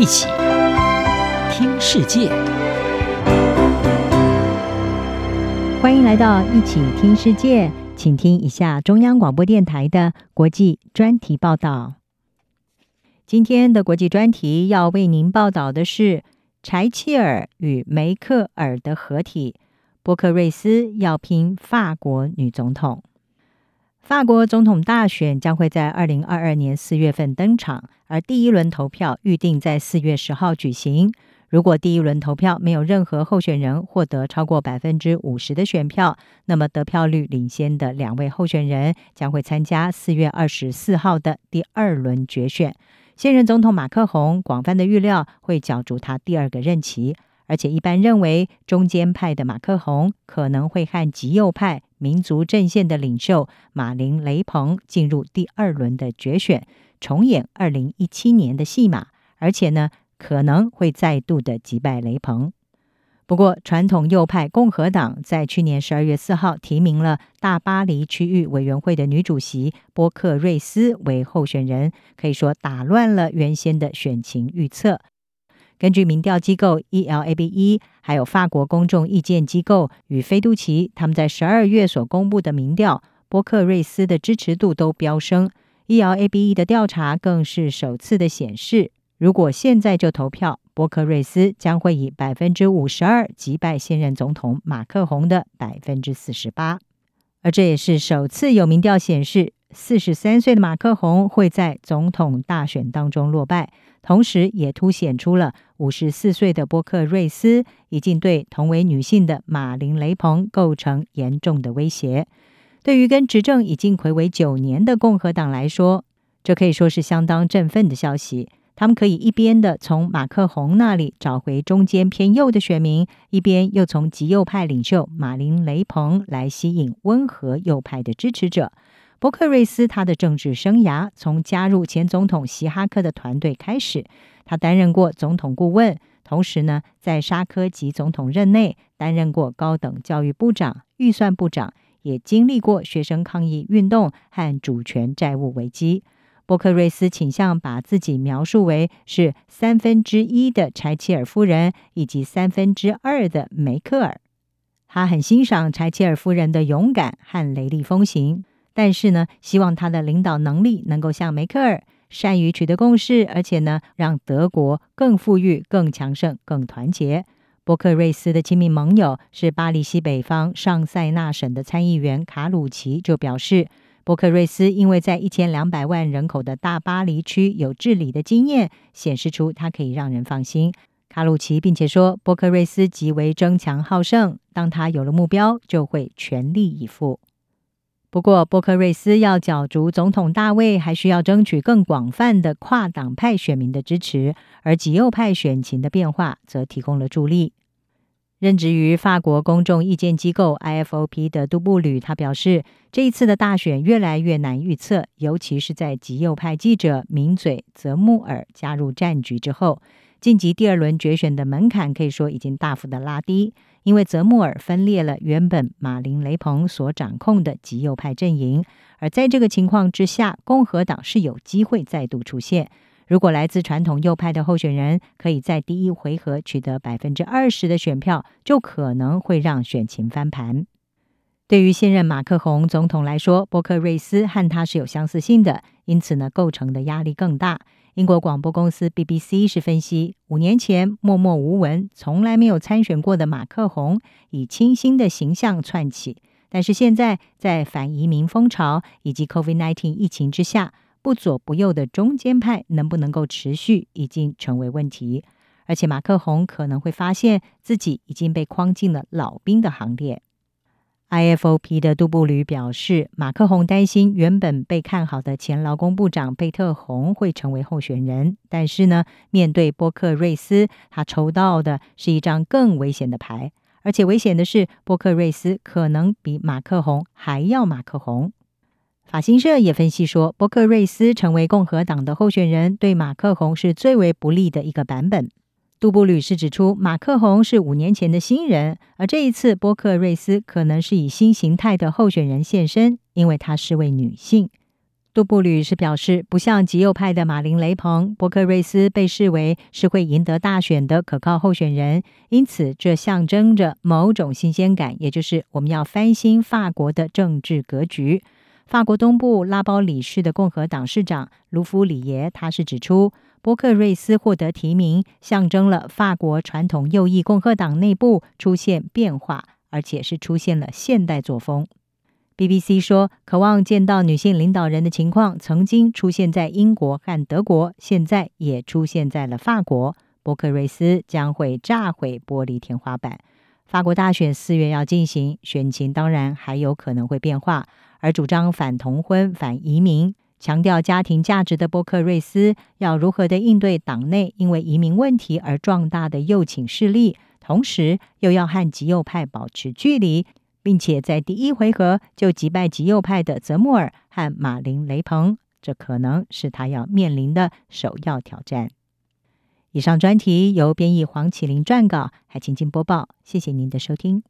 一起听世界，欢迎来到一起听世界，请听一下中央广播电台的国际专题报道。今天的国际专题要为您报道的是柴契尔与梅克尔的合体，波克瑞斯要拼法国女总统。法国总统大选将会在二零二二年四月份登场，而第一轮投票预定在四月十号举行。如果第一轮投票没有任何候选人获得超过百分之五十的选票，那么得票率领先的两位候选人将会参加四月二十四号的第二轮决选。现任总统马克宏广泛的预料会角逐他第二个任期。而且一般认为，中间派的马克宏可能会和极右派民族阵线的领袖马林·雷鹏进入第二轮的决选，重演二零一七年的戏码。而且呢，可能会再度的击败雷鹏。不过，传统右派共和党在去年十二月四号提名了大巴黎区域委员会的女主席波克瑞斯为候选人，可以说打乱了原先的选情预测。根据民调机构 ELABE，还有法国公众意见机构与菲杜奇，他们在十二月所公布的民调，波克瑞斯的支持度都飙升。ELABE 的调查更是首次的显示，如果现在就投票，波克瑞斯将会以百分之五十二击败现任总统马克宏的百分之四十八，而这也是首次有民调显示，四十三岁的马克宏会在总统大选当中落败。同时，也凸显出了五十四岁的波克瑞斯已经对同为女性的马林·雷朋构成严重的威胁。对于跟执政已经魁违九年的共和党来说，这可以说是相当振奋的消息。他们可以一边的从马克宏那里找回中间偏右的选民，一边又从极右派领袖马林·雷朋来吸引温和右派的支持者。波克瑞斯他的政治生涯从加入前总统希哈克的团队开始，他担任过总统顾问，同时呢，在沙科吉总统任内担任过高等教育部长、预算部长，也经历过学生抗议运动和主权债务危机。波克瑞斯倾向把自己描述为是三分之一的柴切尔夫人以及三分之二的梅克尔。他很欣赏柴切尔夫人的勇敢和雷厉风行。但是呢，希望他的领导能力能够像梅克尔，善于取得共识，而且呢，让德国更富裕、更强盛、更团结。波克瑞斯的亲密盟友是巴黎西北方上塞纳省的参议员卡鲁奇，就表示，波克瑞斯因为在一千两百万人口的大巴黎区有治理的经验，显示出他可以让人放心。卡鲁奇并且说，波克瑞斯极为争强好胜，当他有了目标，就会全力以赴。不过，波克瑞斯要角逐总统大位，还需要争取更广泛的跨党派选民的支持，而极右派选情的变化则提供了助力。任职于法国公众意见机构 IFOP 的杜布吕他表示，这一次的大选越来越难预测，尤其是在极右派记者名嘴泽穆尔加入战局之后，晋级第二轮决选的门槛可以说已经大幅的拉低。因为泽穆尔分裂了原本马林·雷朋所掌控的极右派阵营，而在这个情况之下，共和党是有机会再度出现。如果来自传统右派的候选人可以在第一回合取得百分之二十的选票，就可能会让选情翻盘。对于现任马克宏总统来说，波克瑞斯和他是有相似性的，因此呢，构成的压力更大。英国广播公司 BBC 是分析，五年前默默无闻、从来没有参选过的马克宏以清新的形象窜起，但是现在在反移民风潮以及 COVID-19 疫情之下，不左不右的中间派能不能够持续，已经成为问题。而且马克宏可能会发现自己已经被框进了老兵的行列。IFOP 的杜布吕表示，马克宏担心原本被看好的前劳工部长贝特洪会成为候选人，但是呢，面对波克瑞斯，他抽到的是一张更危险的牌，而且危险的是，波克瑞斯可能比马克宏还要马克宏。法新社也分析说，波克瑞斯成为共和党的候选人，对马克宏是最为不利的一个版本。杜布吕是指出，马克宏是五年前的新人，而这一次波克瑞斯可能是以新形态的候选人现身，因为她是位女性。杜布吕是表示，不像极右派的马林·雷朋，波克瑞斯被视为是会赢得大选的可靠候选人，因此这象征着某种新鲜感，也就是我们要翻新法国的政治格局。法国东部拉包里市的共和党市长卢夫里耶，他是指出，波克瑞斯获得提名，象征了法国传统右翼共和党内部出现变化，而且是出现了现代作风。BBC 说，渴望见到女性领导人的情况曾经出现在英国和德国，现在也出现在了法国。波克瑞斯将会炸毁玻璃天花板。法国大选四月要进行，选情当然还有可能会变化。而主张反同婚、反移民、强调家庭价值的波克瑞斯，要如何的应对党内因为移民问题而壮大的右倾势力，同时又要和极右派保持距离？并且在第一回合就击败极右派的泽穆尔和马林·雷鹏，这可能是他要面临的首要挑战。以上专题由编译黄启林撰稿，海清清播报。谢谢您的收听。